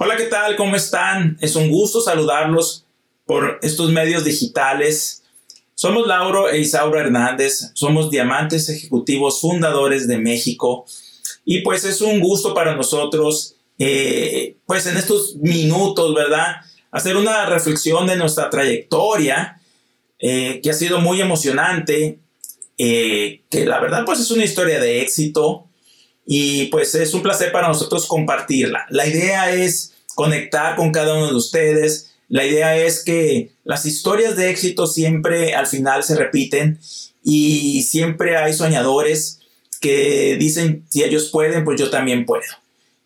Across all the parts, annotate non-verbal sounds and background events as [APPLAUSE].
Hola, ¿qué tal? ¿Cómo están? Es un gusto saludarlos por estos medios digitales. Somos Lauro e Isaura Hernández, somos diamantes ejecutivos fundadores de México y pues es un gusto para nosotros, eh, pues en estos minutos, ¿verdad? Hacer una reflexión de nuestra trayectoria, eh, que ha sido muy emocionante, eh, que la verdad pues es una historia de éxito, y pues es un placer para nosotros compartirla. La idea es conectar con cada uno de ustedes. La idea es que las historias de éxito siempre al final se repiten y siempre hay soñadores que dicen si ellos pueden, pues yo también puedo.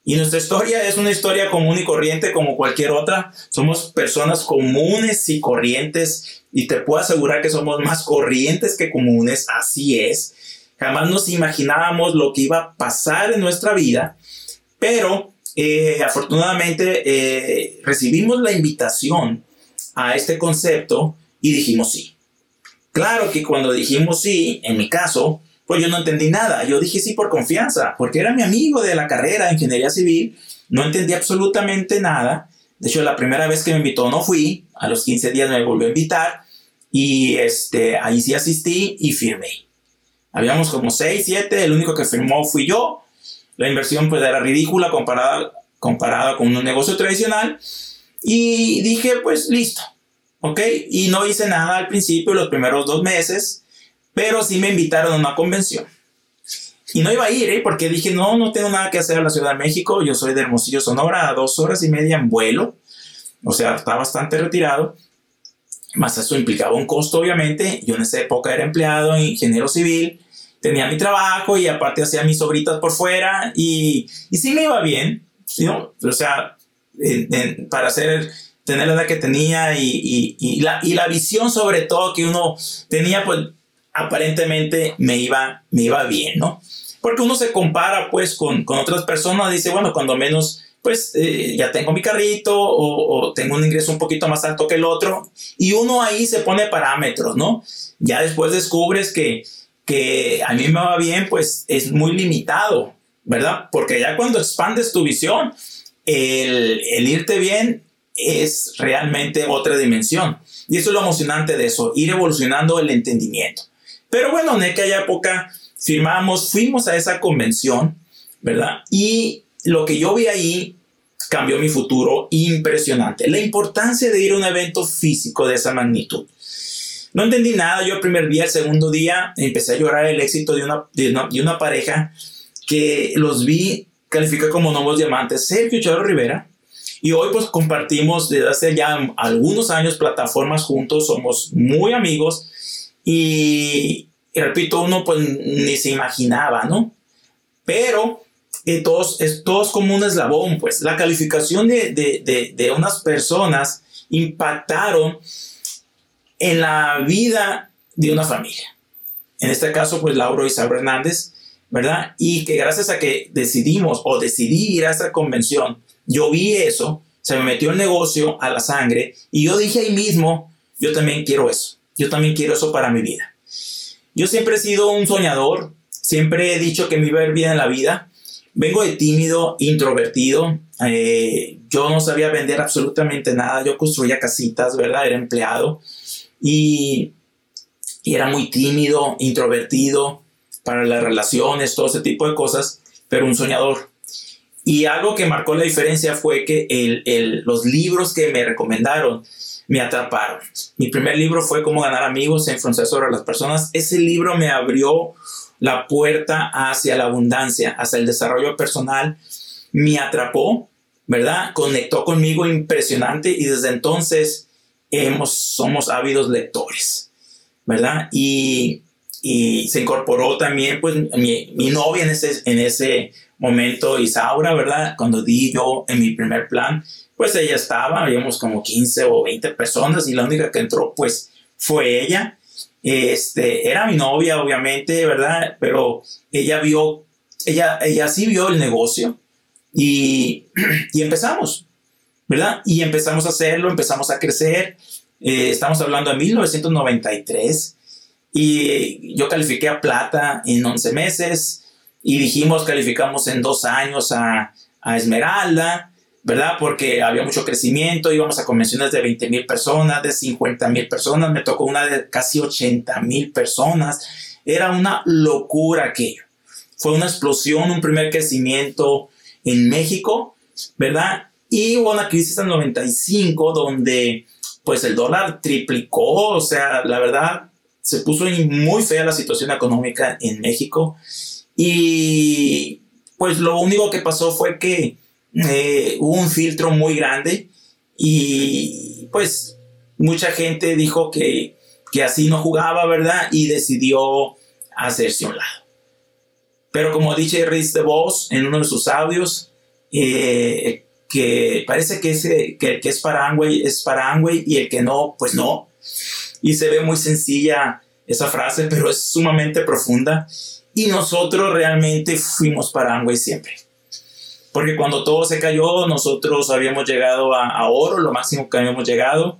Y nuestra historia es una historia común y corriente como cualquier otra. Somos personas comunes y corrientes y te puedo asegurar que somos más corrientes que comunes, así es. Jamás nos imaginábamos lo que iba a pasar en nuestra vida, pero eh, afortunadamente eh, recibimos la invitación a este concepto y dijimos sí. Claro que cuando dijimos sí, en mi caso, pues yo no entendí nada. Yo dije sí por confianza, porque era mi amigo de la carrera de ingeniería civil, no entendí absolutamente nada. De hecho, la primera vez que me invitó no fui, a los 15 días me volvió a invitar y este, ahí sí asistí y firmé. Habíamos como 6, 7, el único que firmó fui yo. La inversión pues era ridícula comparada, comparada con un negocio tradicional. Y dije, pues listo, ¿ok? Y no hice nada al principio, los primeros dos meses, pero sí me invitaron a una convención. Y no iba a ir, ¿eh? Porque dije, no, no tengo nada que hacer en la Ciudad de México. Yo soy de Hermosillo, Sonora, a dos horas y media en vuelo. O sea, está bastante retirado. Más eso implicaba un costo, obviamente. Yo en esa época era empleado, ingeniero civil tenía mi trabajo y aparte hacía mis obritas por fuera y, y sí me iba bien, ¿no? O sea, para hacer, tener la edad que tenía y, y, la, y la visión sobre todo que uno tenía, pues aparentemente me iba, me iba bien, ¿no? Porque uno se compara pues con, con otras personas, dice, bueno, cuando menos pues eh, ya tengo mi carrito o, o, tengo un ingreso un poquito más alto que el otro y uno ahí se pone parámetros, ¿no? Ya después descubres que que a mí me va bien, pues es muy limitado, ¿verdad? Porque ya cuando expandes tu visión, el, el irte bien es realmente otra dimensión. Y eso es lo emocionante de eso, ir evolucionando el entendimiento. Pero bueno, en aquella época firmamos, fuimos a esa convención, ¿verdad? Y lo que yo vi ahí cambió mi futuro impresionante. La importancia de ir a un evento físico de esa magnitud. No entendí nada. Yo el primer día, el segundo día, empecé a llorar el éxito de una, de una, pareja que los vi calificar como nuevos diamantes, Sergio Charo Rivera. Y hoy pues compartimos desde hace ya algunos años plataformas juntos, somos muy amigos y, repito, uno pues ni se imaginaba, ¿no? Pero eh, todos, es, todos como un eslabón, pues la calificación de, de, de, de unas personas impactaron en la vida de una familia. En este caso, pues Lauro Isabel Hernández, ¿verdad? Y que gracias a que decidimos o decidí ir a esa convención, yo vi eso, se me metió el negocio a la sangre y yo dije ahí mismo, yo también quiero eso, yo también quiero eso para mi vida. Yo siempre he sido un soñador, siempre he dicho que me iba a ir bien en la vida. Vengo de tímido, introvertido. Eh, yo no sabía vender absolutamente nada. Yo construía casitas, ¿verdad? Era empleado y, era muy tímido, introvertido para las relaciones, todo ese tipo de cosas, pero un soñador. Y algo que marcó la diferencia fue que el, los libros que me recomendaron me atraparon. Mi primer libro fue Cómo ganar amigos e influenciar sobre las personas. Ese libro me abrió la puerta hacia la abundancia, hacia el desarrollo personal. Me atrapó, ¿verdad? Conectó conmigo impresionante y desde entonces hemos, somos ávidos lectores, ¿verdad? Y, y se incorporó también, pues, mi, mi, novia en ese, en ese momento, Isaura, ¿verdad? Cuando di yo en mi primer plan, pues ella estaba, habíamos como 15 o 20 personas y la única que entró, pues, fue ella. Este, era mi novia, obviamente, ¿verdad? Pero ella vio, ella, ella sí vio el negocio y, [CLEARS THROAT] y empezamos. ¿verdad? Y empezamos a hacerlo, empezamos a crecer. Eh, estamos hablando de 1993 y yo califiqué a plata en 11 meses y dijimos calificamos en dos años a, a Esmeralda, ¿verdad? Porque había mucho crecimiento, íbamos a convenciones de 20 mil personas, de 50 mil personas, me tocó una de casi 80 mil personas. Era una locura aquello. Fue una explosión, un primer crecimiento en México, ¿verdad? Y hubo una crisis en 95 donde pues el dólar triplicó, o sea, la verdad se puso muy fea la situación económica en México y pues lo único que pasó fue que eh, hubo un filtro muy grande y pues mucha gente dijo que, que así no jugaba, ¿verdad? Y decidió hacerse un lado. Pero como dice Riz de Vos en uno de sus audios, eh, que parece que, ese, que el que es para Angway es para Angway y el que no, pues no. Y se ve muy sencilla esa frase, pero es sumamente profunda. Y nosotros realmente fuimos para Angway siempre. Porque cuando todo se cayó, nosotros habíamos llegado a, oro, lo máximo que habíamos llegado,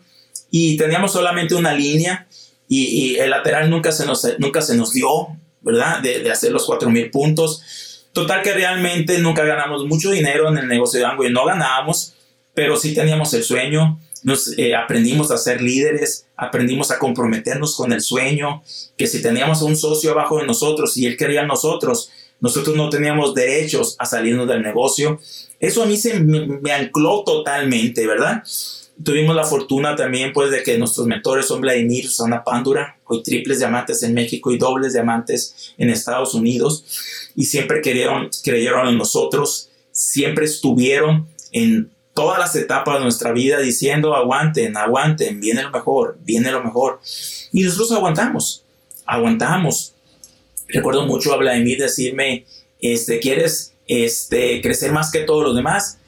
y teníamos solamente una línea y, el lateral nunca se nos, nunca se nos dio, ¿verdad? De, de hacer los 4.000 puntos Total que realmente nunca ganamos mucho dinero en el negocio de Amway, no ganábamos, pero sí teníamos el sueño, nos eh, aprendimos a ser líderes, aprendimos a comprometernos con el sueño, que si teníamos un socio abajo de nosotros y él quería a nosotros, nosotros no teníamos derechos a salirnos del negocio. Eso a mí se me ancló totalmente, ¿verdad? Tuvimos la fortuna también pues de que nuestros mentores son Vladimir, Susana Pándura, hoy triples diamantes en México y dobles diamantes en Estados Unidos y siempre creyeron, creyeron en nosotros, siempre estuvieron en todas las etapas de nuestra vida diciendo aguanten, aguanten, viene lo mejor, viene lo mejor. Y nosotros aguantamos, aguantamos. Recuerdo mucho a Vladimir decirme, este, ¿quieres este, crecer más que todos los demás?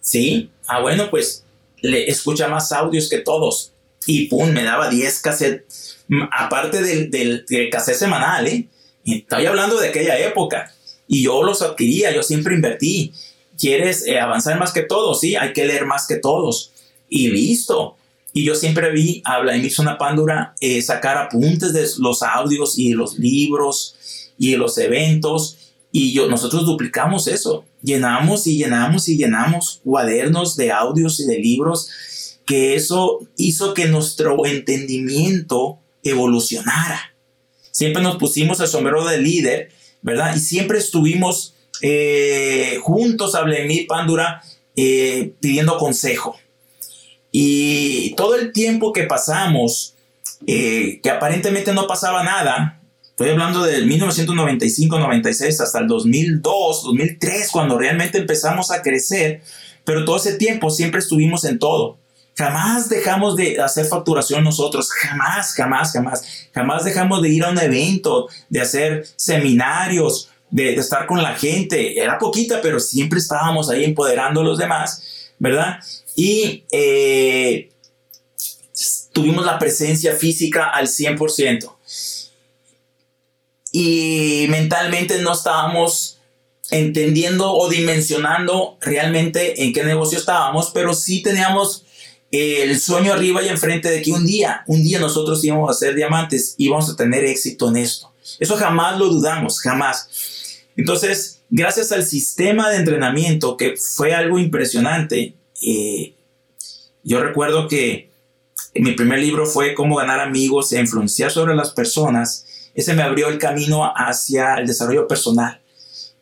Sí, ah bueno, pues le escucha más audios que todos. Y pum, me daba 10 cassettes, aparte del, del, cassette semanal, ¿eh? Estoy hablando de aquella época. Y yo los adquiría, yo siempre invertí. ¿Quieres eh, avanzar más que todos? Sí, hay que leer más que todos. Y listo. Y yo siempre vi a Vladimir Sonapándura eh, sacar apuntes de los audios y los libros y los eventos. Y yo, nosotros duplicamos eso llenamos y llenamos y llenamos cuadernos de audios y de libros, que eso hizo que nuestro entendimiento evolucionara. Siempre nos pusimos el sombrero de líder, ¿verdad? Y siempre estuvimos eh, juntos a Vladimir Pándura eh, pidiendo consejo. Y todo el tiempo que pasamos, eh, que aparentemente no pasaba nada, Estoy hablando del 1995-96 hasta el 2002, 2003, cuando realmente empezamos a crecer, pero todo ese tiempo siempre estuvimos en todo. Jamás dejamos de hacer facturación nosotros, jamás, jamás, jamás. Jamás dejamos de ir a un evento, de hacer seminarios, de, estar con la gente. Era poquita, pero siempre estábamos ahí empoderando a los demás, ¿verdad? Y eh, tuvimos la presencia física al 100% y mentalmente no estábamos entendiendo o dimensionando realmente en qué negocio estábamos, pero sí teníamos el sueño arriba y enfrente de que un día, un día nosotros íbamos a ser diamantes, íbamos a tener éxito en esto. Eso jamás lo dudamos, jamás. Entonces, gracias al sistema de entrenamiento, que fue algo impresionante, eh, yo recuerdo que mi primer libro fue Cómo ganar amigos e influenciar sobre las personas ese me abrió el camino hacia el desarrollo personal,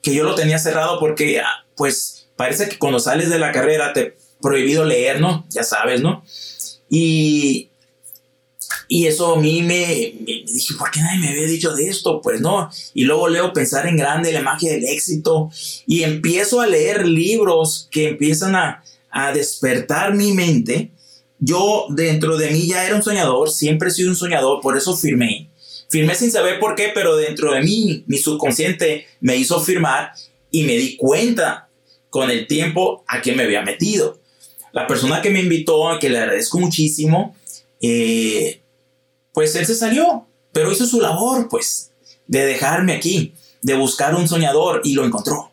que yo lo tenía cerrado porque, ah, pues, parece que cuando sales de la carrera te prohibido leer, ¿no? Ya sabes, ¿no? Y, y eso a mí me, dije, ¿por qué nadie me había dicho de esto? Pues no. Y luego leo Pensar en Grande, la magia del éxito. Y empiezo a leer libros que empiezan a, a despertar mi mente. Yo dentro de mí ya era un soñador, siempre he sido un soñador, por eso firmé. Firmé sin saber por qué, pero dentro de mí, mi subconsciente me hizo firmar y me di cuenta con el tiempo a qué me había metido. La persona que me invitó, a que le agradezco muchísimo, eh, pues él se salió, pero hizo su labor, pues, de dejarme aquí, de buscar un soñador y lo encontró.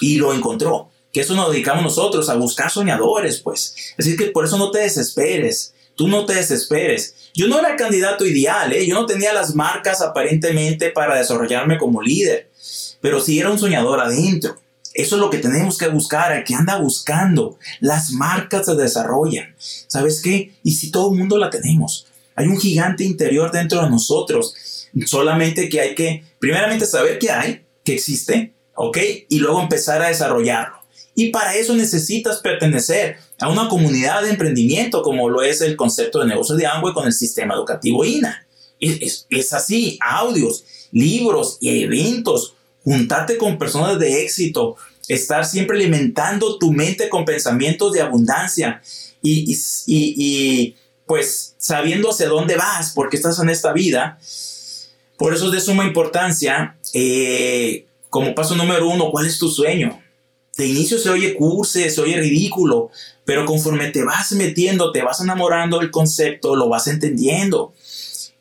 Y lo encontró. Que eso nos dedicamos nosotros, a buscar soñadores, pues. Así que por eso no te desesperes. Tú no te desesperes. Yo no era el candidato ideal, ¿eh? yo no tenía las marcas aparentemente para desarrollarme como líder, pero sí era un soñador adentro. Eso es lo que tenemos que buscar, el que anda buscando. Las marcas se desarrollan. ¿Sabes qué? Y si todo el mundo la tenemos. Hay un gigante interior dentro de nosotros. Solamente que hay que, primeramente, saber que hay, que existe, ¿ok? Y luego empezar a desarrollarlo. Y para eso necesitas pertenecer a una comunidad de emprendimiento como lo es el concepto de negocio de Amway con el sistema educativo INA. Es, así, audios, libros y eventos, juntarte con personas de éxito, estar siempre alimentando tu mente con pensamientos de abundancia y, y, y, pues sabiendo hacia dónde vas, porque estás en esta vida. Por eso es de suma importancia, eh, como paso número uno, ¿cuál es tu sueño? De inicio se oye curse, se oye ridículo, pero conforme te vas metiendo, te vas enamorando del concepto, lo vas entendiendo.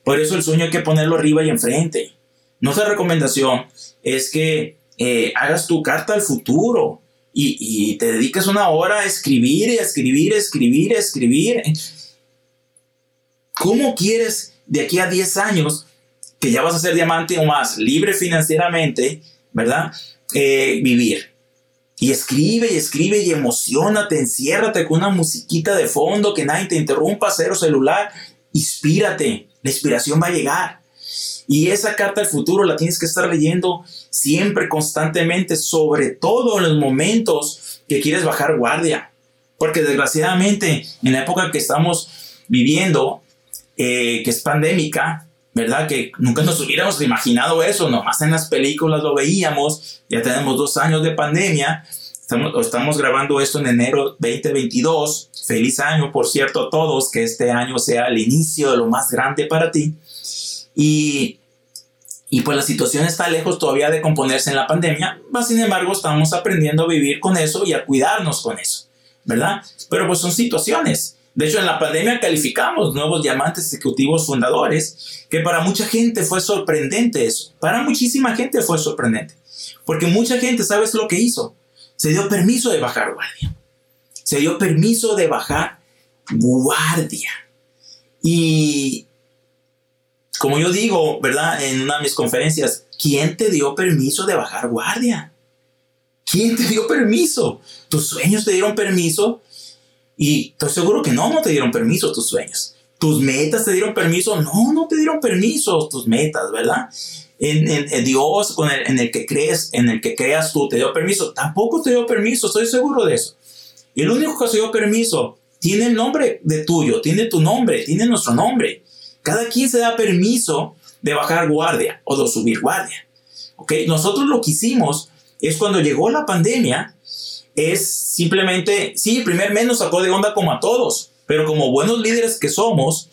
Por eso el sueño hay que ponerlo arriba y enfrente. Nuestra recomendación es que eh, hagas tu carta al futuro y, te dediques una hora a escribir, a escribir, a escribir, a escribir. ¿Cómo quieres de aquí a 10 años que ya vas a ser diamante o más libre financieramente, ¿verdad? Eh, vivir. Y escribe y escribe y emocionate, enciérrate con una musiquita de fondo, que nadie te interrumpa, cero celular, inspírate, la inspiración va a llegar. Y esa carta del futuro la tienes que estar leyendo siempre, constantemente, sobre todo en los momentos que quieres bajar guardia. Porque desgraciadamente, en la época que estamos viviendo, eh, que es pandémica, ¿verdad? Que nunca nos hubiéramos imaginado eso, nomás en las películas lo veíamos, ya tenemos dos años de pandemia, estamos, estamos grabando esto en enero 2022, feliz año, por cierto, a todos, que este año sea el inicio de lo más grande para ti, y, y pues la situación está lejos todavía de componerse en la pandemia, sin embargo estamos aprendiendo a vivir con eso y a cuidarnos con eso, ¿verdad? Pero pues son situaciones. De hecho, en la pandemia calificamos nuevos diamantes ejecutivos fundadores, que para mucha gente fue sorprendente eso. Para muchísima gente fue sorprendente. Porque mucha gente, ¿sabes lo que hizo? Se dio permiso de bajar guardia. Se dio permiso de bajar guardia. Y como yo digo, ¿verdad? En una de mis conferencias, ¿quién te dio permiso de bajar guardia? ¿Quién te dio permiso? ¿Tus sueños te dieron permiso? Y estoy seguro que no, no te dieron permiso tus sueños. Tus metas te dieron permiso, no, no te dieron permiso tus metas, ¿verdad? En, Dios con el, en el que crees, en el que creas tú, te dio permiso, tampoco te dio permiso, estoy seguro de eso. Y el único que se dio permiso tiene el nombre de tuyo, tiene tu nombre, tiene nuestro nombre. Cada quien se da permiso de bajar guardia o de subir guardia. ¿Ok? Nosotros lo que hicimos es cuando llegó la pandemia, es simplemente, sí, primer mes nos sacó de onda como a todos, pero como buenos líderes que somos,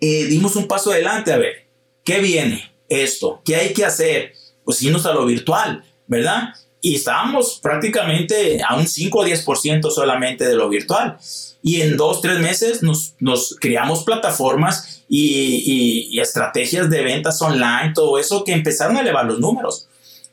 eh, dimos un paso adelante a ver, ¿qué viene? Esto, ¿qué hay que hacer? Pues irnos a lo virtual, ¿verdad? Y estábamos prácticamente a un 5 o 10% solamente de lo virtual. Y en dos, tres meses nos, nos creamos plataformas y, y estrategias de ventas online, todo eso que empezaron a elevar los números.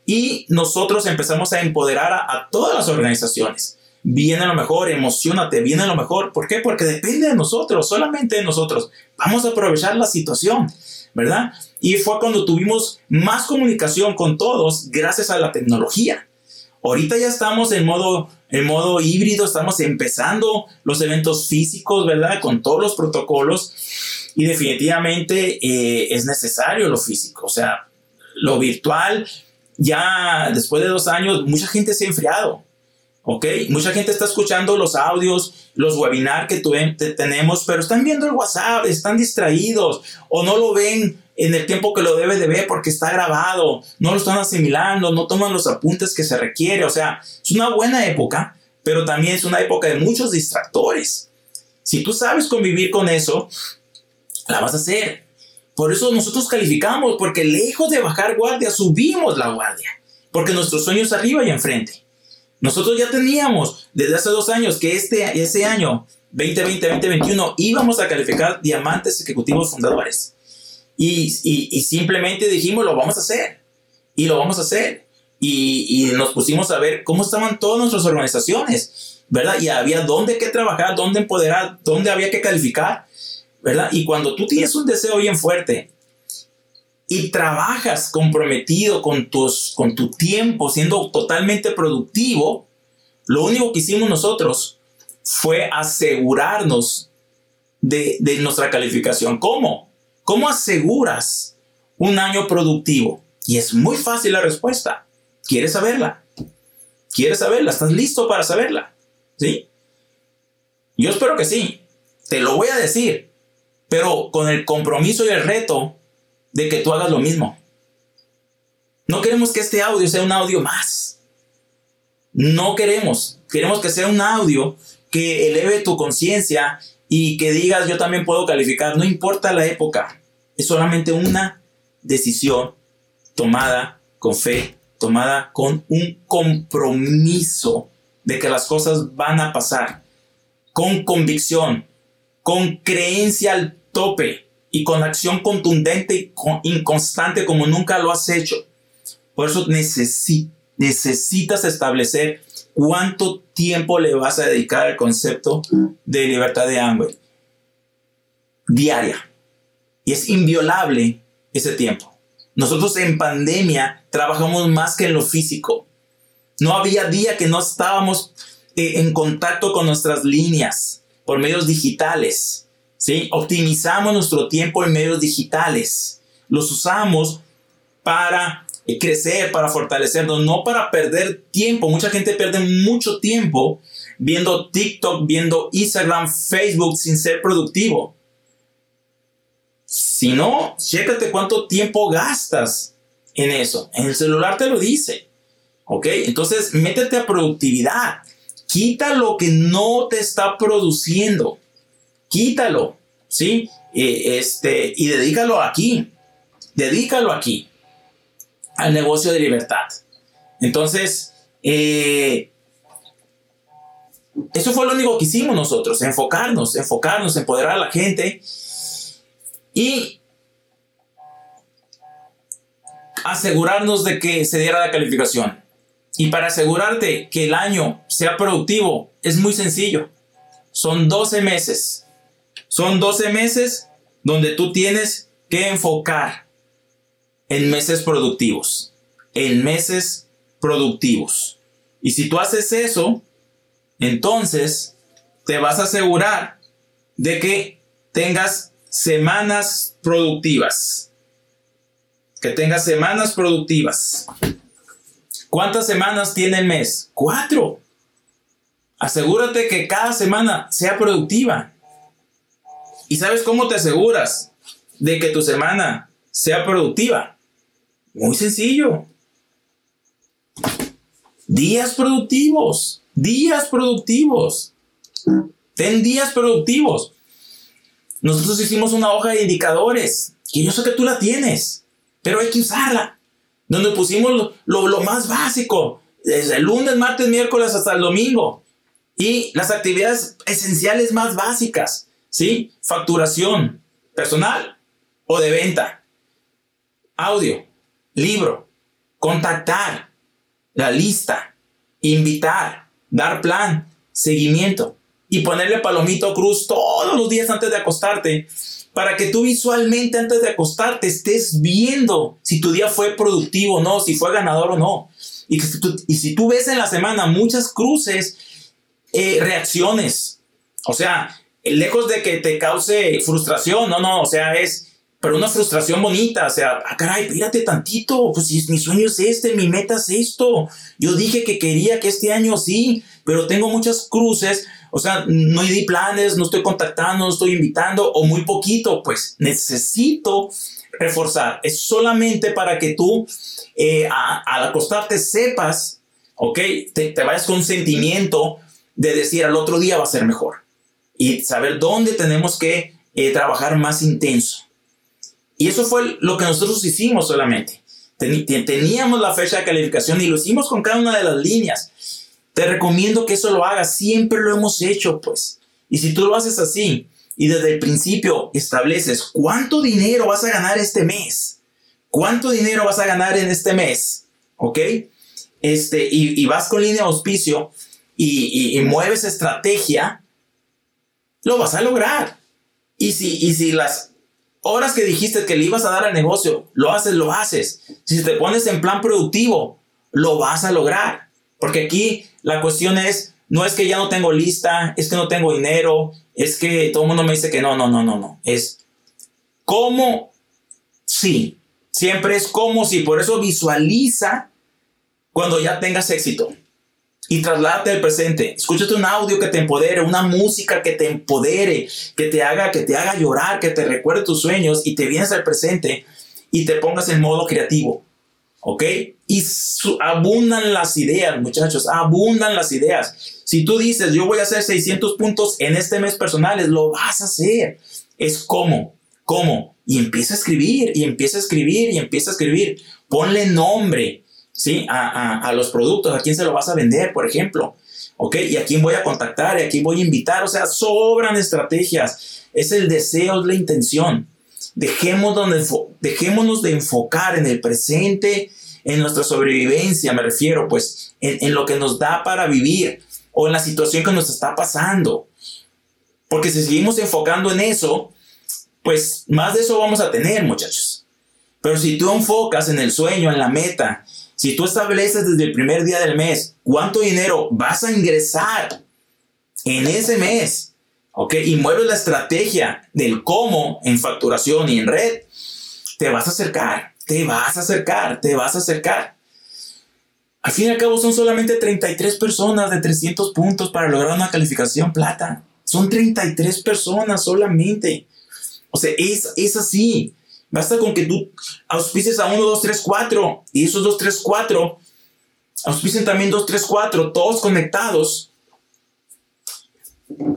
Y nosotros empezamos a empoderar a, todas las organizaciones. Viene lo mejor, emocionate, viene lo mejor. ¿Por qué? Porque depende de nosotros, solamente de nosotros. Vamos a aprovechar la situación, ¿verdad? Y fue cuando tuvimos más comunicación con todos gracias a la tecnología. Ahorita ya estamos en modo, en modo híbrido, estamos empezando los eventos físicos, ¿verdad? Con todos los protocolos. Y definitivamente eh, es necesario lo físico. O sea, lo virtual ya después de dos años, mucha gente se ha enfriado. ¿Ok? Mucha gente está escuchando los audios, los webinars que tenemos, pero están viendo el WhatsApp, están distraídos o no lo ven en el tiempo que lo debe de ver porque está grabado, no lo están asimilando, no toman los apuntes que se requiere. O sea, es una buena época, pero también es una época de muchos distractores. Si tú sabes convivir con eso, la vas a hacer. Por eso nosotros calificamos, porque lejos de bajar guardia, subimos la guardia, porque nuestro sueño es arriba y enfrente. Nosotros ya teníamos desde hace dos años que este, ese año 2020-2021 íbamos a calificar diamantes ejecutivos fundadores. Y, y, simplemente dijimos, lo vamos a hacer. Y lo vamos a hacer. Y, y, nos pusimos a ver cómo estaban todas nuestras organizaciones, ¿verdad? Y había dónde que trabajar, dónde empoderar, dónde había que calificar. ¿Verdad? Y cuando tú tienes un deseo bien fuerte, y trabajas comprometido con, tus, con tu tiempo, siendo totalmente productivo, lo único que hicimos nosotros fue asegurarnos de, de nuestra calificación. ¿Cómo? ¿Cómo aseguras un año productivo? Y es muy fácil la respuesta. ¿Quieres saberla? ¿Quieres saberla? ¿Estás listo para saberla? ¿Sí? Yo espero que sí. Te lo voy a decir. Pero con el compromiso y el reto de que tú hagas lo mismo. No queremos que este audio sea un audio más. No queremos. Queremos que sea un audio que eleve tu conciencia y que digas yo también puedo calificar. No importa la época. Es solamente una decisión tomada con fe, tomada con un compromiso de que las cosas van a pasar. Con convicción, con creencia al tope y con acción contundente y inconstante como nunca lo has hecho. Por eso necesitas establecer cuánto tiempo le vas a dedicar al concepto de libertad de hambre diaria. Y es inviolable ese tiempo. Nosotros en pandemia trabajamos más que en lo físico. No había día que no estábamos eh, en contacto con nuestras líneas por medios digitales. ¿Sí? Optimizamos nuestro tiempo en medios digitales. Los usamos para eh, crecer, para fortalecernos, no para perder tiempo. Mucha gente pierde mucho tiempo viendo TikTok, viendo Instagram, Facebook sin ser productivo. Si no, chécate cuánto tiempo gastas en eso. En el celular te lo dice. ¿Ok? Entonces, métete a productividad. Quita lo que no te está produciendo quítalo, ¿sí? este, y dedícalo aquí, dedícalo aquí, al negocio de libertad. Entonces, eh, eso fue lo único que hicimos nosotros, enfocarnos, enfocarnos, empoderar a la gente y asegurarnos de que se diera la calificación. Y para asegurarte que el año sea productivo, es muy sencillo. Son 12 meses. Son 12 meses donde tú tienes que enfocar en meses productivos. En meses productivos. Y si tú haces eso, entonces te vas a asegurar de que tengas semanas productivas. Que tengas semanas productivas. ¿Cuántas semanas tiene el mes? Cuatro. Asegúrate que cada semana sea productiva. ¿Y sabes cómo te aseguras de que tu semana sea productiva? Muy sencillo. Días productivos. Días productivos. Ten días productivos. Nosotros hicimos una hoja de indicadores, que yo sé que tú la tienes, pero hay que usarla. Donde pusimos lo, lo más básico, desde el lunes, martes, miércoles hasta el domingo. Y las actividades esenciales más básicas. ¿Sí? Facturación personal o de venta. Audio, libro, contactar, la lista, invitar, dar plan, seguimiento y ponerle palomito cruz todos los días antes de acostarte para que tú visualmente antes de acostarte estés viendo si tu día fue productivo o no, si fue ganador o no. Y, si tú ves en la semana muchas cruces, eh, reacciones, o sea, lejos de que te cause frustración, no, no, o sea, es, pero una frustración bonita, o sea, ah, caray, pírate tantito, pues si mi sueño es este, mi meta es esto, yo dije que quería que este año sí, pero tengo muchas cruces, o sea, no di planes, no estoy contactando, no estoy invitando, o muy poquito, pues necesito reforzar, es solamente para que tú eh, al acostarte sepas, ok, te, te vayas con un sentimiento de decir al otro día va a ser mejor y saber dónde tenemos que eh, trabajar más intenso. Y eso fue lo que nosotros hicimos solamente. Teníamos la fecha de calificación y lo hicimos con cada una de las líneas. Te recomiendo que eso lo hagas. Siempre lo hemos hecho, pues. Y si tú lo haces así y desde el principio estableces cuánto dinero vas a ganar este mes, cuánto dinero vas a ganar en este mes, ¿ok? Este, y, vas con línea de auspicio y, y mueves estrategia, lo vas a lograr. Y si, y si las horas que dijiste que le ibas a dar al negocio, lo haces, lo haces. Si te pones en plan productivo, lo vas a lograr. Porque aquí la cuestión es, no es que ya no tengo lista, es que no tengo dinero, es que todo el mundo me dice que no, no, no, no, no. Es cómo sí. Siempre es como si, por eso visualiza cuando ya tengas éxito y trasládate al presente. Escúchate un audio que te empodere, una música que te empodere, que te haga, que te haga llorar, que te recuerde tus sueños y te vienes al presente y te pongas en modo creativo. ¿Ok? Y abundan las ideas, muchachos, abundan las ideas. Si tú dices, yo voy a hacer 600 puntos en este mes personales, lo vas a hacer. Es como, ¿cómo? Y empieza a escribir, y empieza a escribir, y empieza a escribir. Ponle nombre, ¿sí? A, los productos, a quién se lo vas a vender, por ejemplo. ¿Ok? Y a quién voy a contactar, y a quién voy a invitar. O sea, sobran estrategias. Es el deseo, es la intención. Dejémonos de, dejémonos de enfocar en el presente, en nuestra sobrevivencia, me refiero, pues, en, en lo que nos da para vivir o en la situación que nos está pasando. Porque si seguimos enfocando en eso, pues más de eso vamos a tener, muchachos. Pero si tú enfocas en el sueño, en la meta, si tú estableces desde el primer día del mes cuánto dinero vas a ingresar en ese mes, ¿ok? Y mueves la estrategia del cómo en facturación y en red, te vas a acercar, te vas a acercar, te vas a acercar. Al fin y al cabo son solamente 33 personas de 300 puntos para lograr una calificación plata. Son 33 personas solamente. O sea, es, así. Basta con que tú auspices a 1, 2, 3, 4 y esos 2, 3, 4 auspicen también 2, 3, 4, todos conectados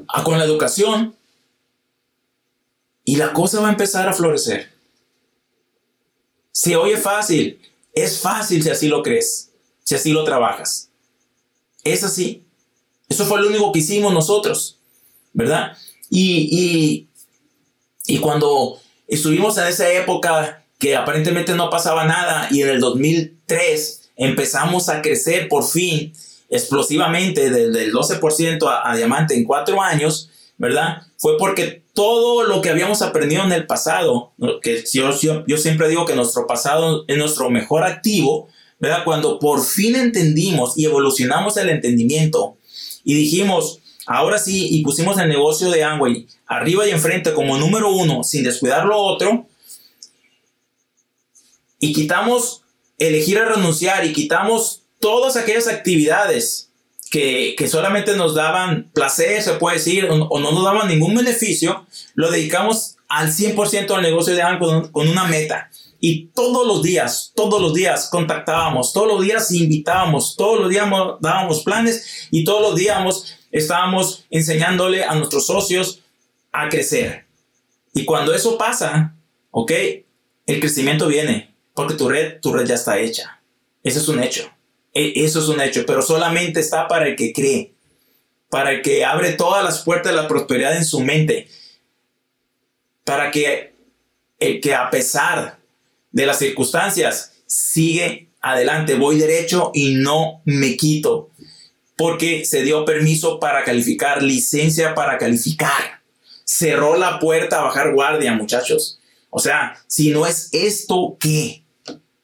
a, con la educación y la cosa va a empezar a florecer. Se oye fácil, es fácil si así lo crees, si así lo trabajas. Es así. Eso fue lo único que hicimos nosotros, ¿verdad? Y, y, y cuando estuvimos en esa época que aparentemente no pasaba nada y en el 2003 empezamos a crecer por fin explosivamente desde el 12% a, diamante en cuatro años, ¿verdad? Fue porque todo lo que habíamos aprendido en el pasado, que yo, yo, yo siempre digo que nuestro pasado es nuestro mejor activo, ¿verdad? Cuando por fin entendimos y evolucionamos el entendimiento y dijimos, Ahora sí, y pusimos el negocio de Amway arriba y enfrente como número uno, sin descuidar lo otro, y quitamos elegir a renunciar y quitamos todas aquellas actividades que, solamente nos daban placer, se puede decir, o, no nos daban ningún beneficio, lo dedicamos al 100% al negocio de Amway con una meta. Y todos los días, todos los días contactábamos, todos los días invitábamos, todos los días dábamos planes y todos los días estábamos enseñándole a nuestros socios a crecer. Y cuando eso pasa, ¿ok? El crecimiento viene porque tu red, tu red ya está hecha. Eso es un hecho. E, eso es un hecho, pero solamente está para el que cree, para el que abre todas las puertas de la prosperidad en su mente, para que el que a pesar de las circunstancias, sigue adelante, voy derecho y no me quito, porque se dio permiso para calificar, licencia para calificar. Cerró la puerta a bajar guardia, muchachos. O sea, si no es esto, ¿qué?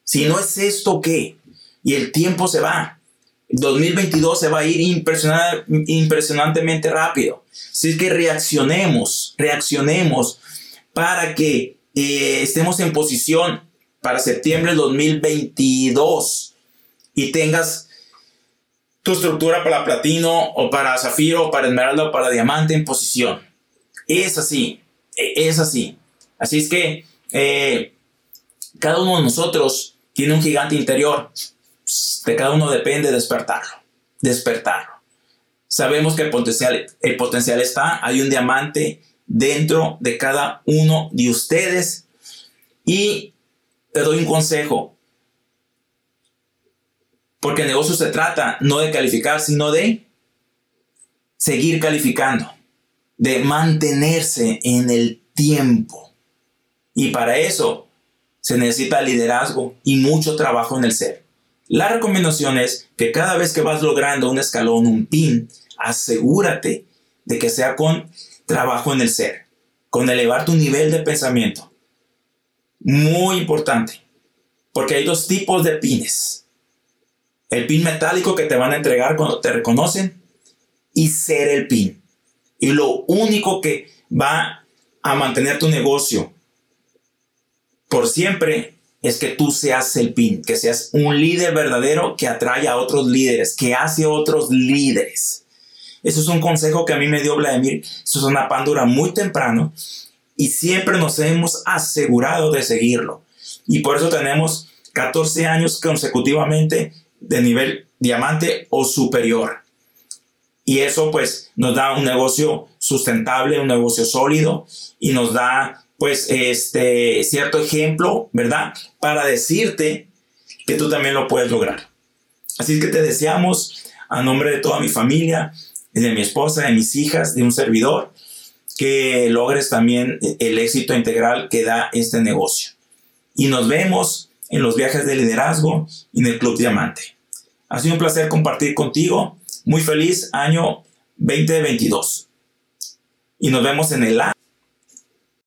Si no es esto, ¿qué? Y el tiempo se va. 2022 se va a ir impresionantemente rápido. Así que reaccionemos, reaccionemos para que eh, estemos en posición para septiembre del 2022 y tengas tu estructura para platino o para zafiro o para esmeralda o para diamante en posición. Es así, e, es así. Así es que eh, cada uno de nosotros tiene un gigante interior. De cada uno depende despertarlo, despertarlo. Sabemos que el potencial, el potencial está, hay un diamante dentro de cada uno de ustedes y te doy un consejo. Porque el negocio se trata no de calificar, sino de seguir calificando, de mantenerse en el tiempo. Y para eso se necesita liderazgo y mucho trabajo en el ser. La recomendación es que cada vez que vas logrando un escalón, un pin, asegúrate de que sea con trabajo en el ser, con elevar tu nivel de pensamiento, muy importante, porque hay dos tipos de pines. El pin metálico que te van a entregar cuando te reconocen y ser el pin. Y lo único que va a mantener tu negocio por siempre es que tú seas el pin, que seas un líder verdadero que atrae a otros líderes, que hace otros líderes. Eso es un consejo que a mí me dio Vladimir. Una pándura muy temprano y siempre nos hemos asegurado de seguirlo. Y por eso tenemos 14 años consecutivamente de nivel diamante o superior. Y eso pues nos da un negocio sustentable, un negocio sólido y nos da pues este cierto ejemplo, ¿verdad? Para decirte que tú también lo puedes lograr. Así que te deseamos a nombre de toda mi familia, de mi esposa, de mis hijas, de un servidor, que logres también el éxito integral que da este negocio. Y nos vemos en los viajes de liderazgo y en el Club Diamante. Ha sido un placer compartir contigo. Muy feliz año 2022. Y nos vemos en el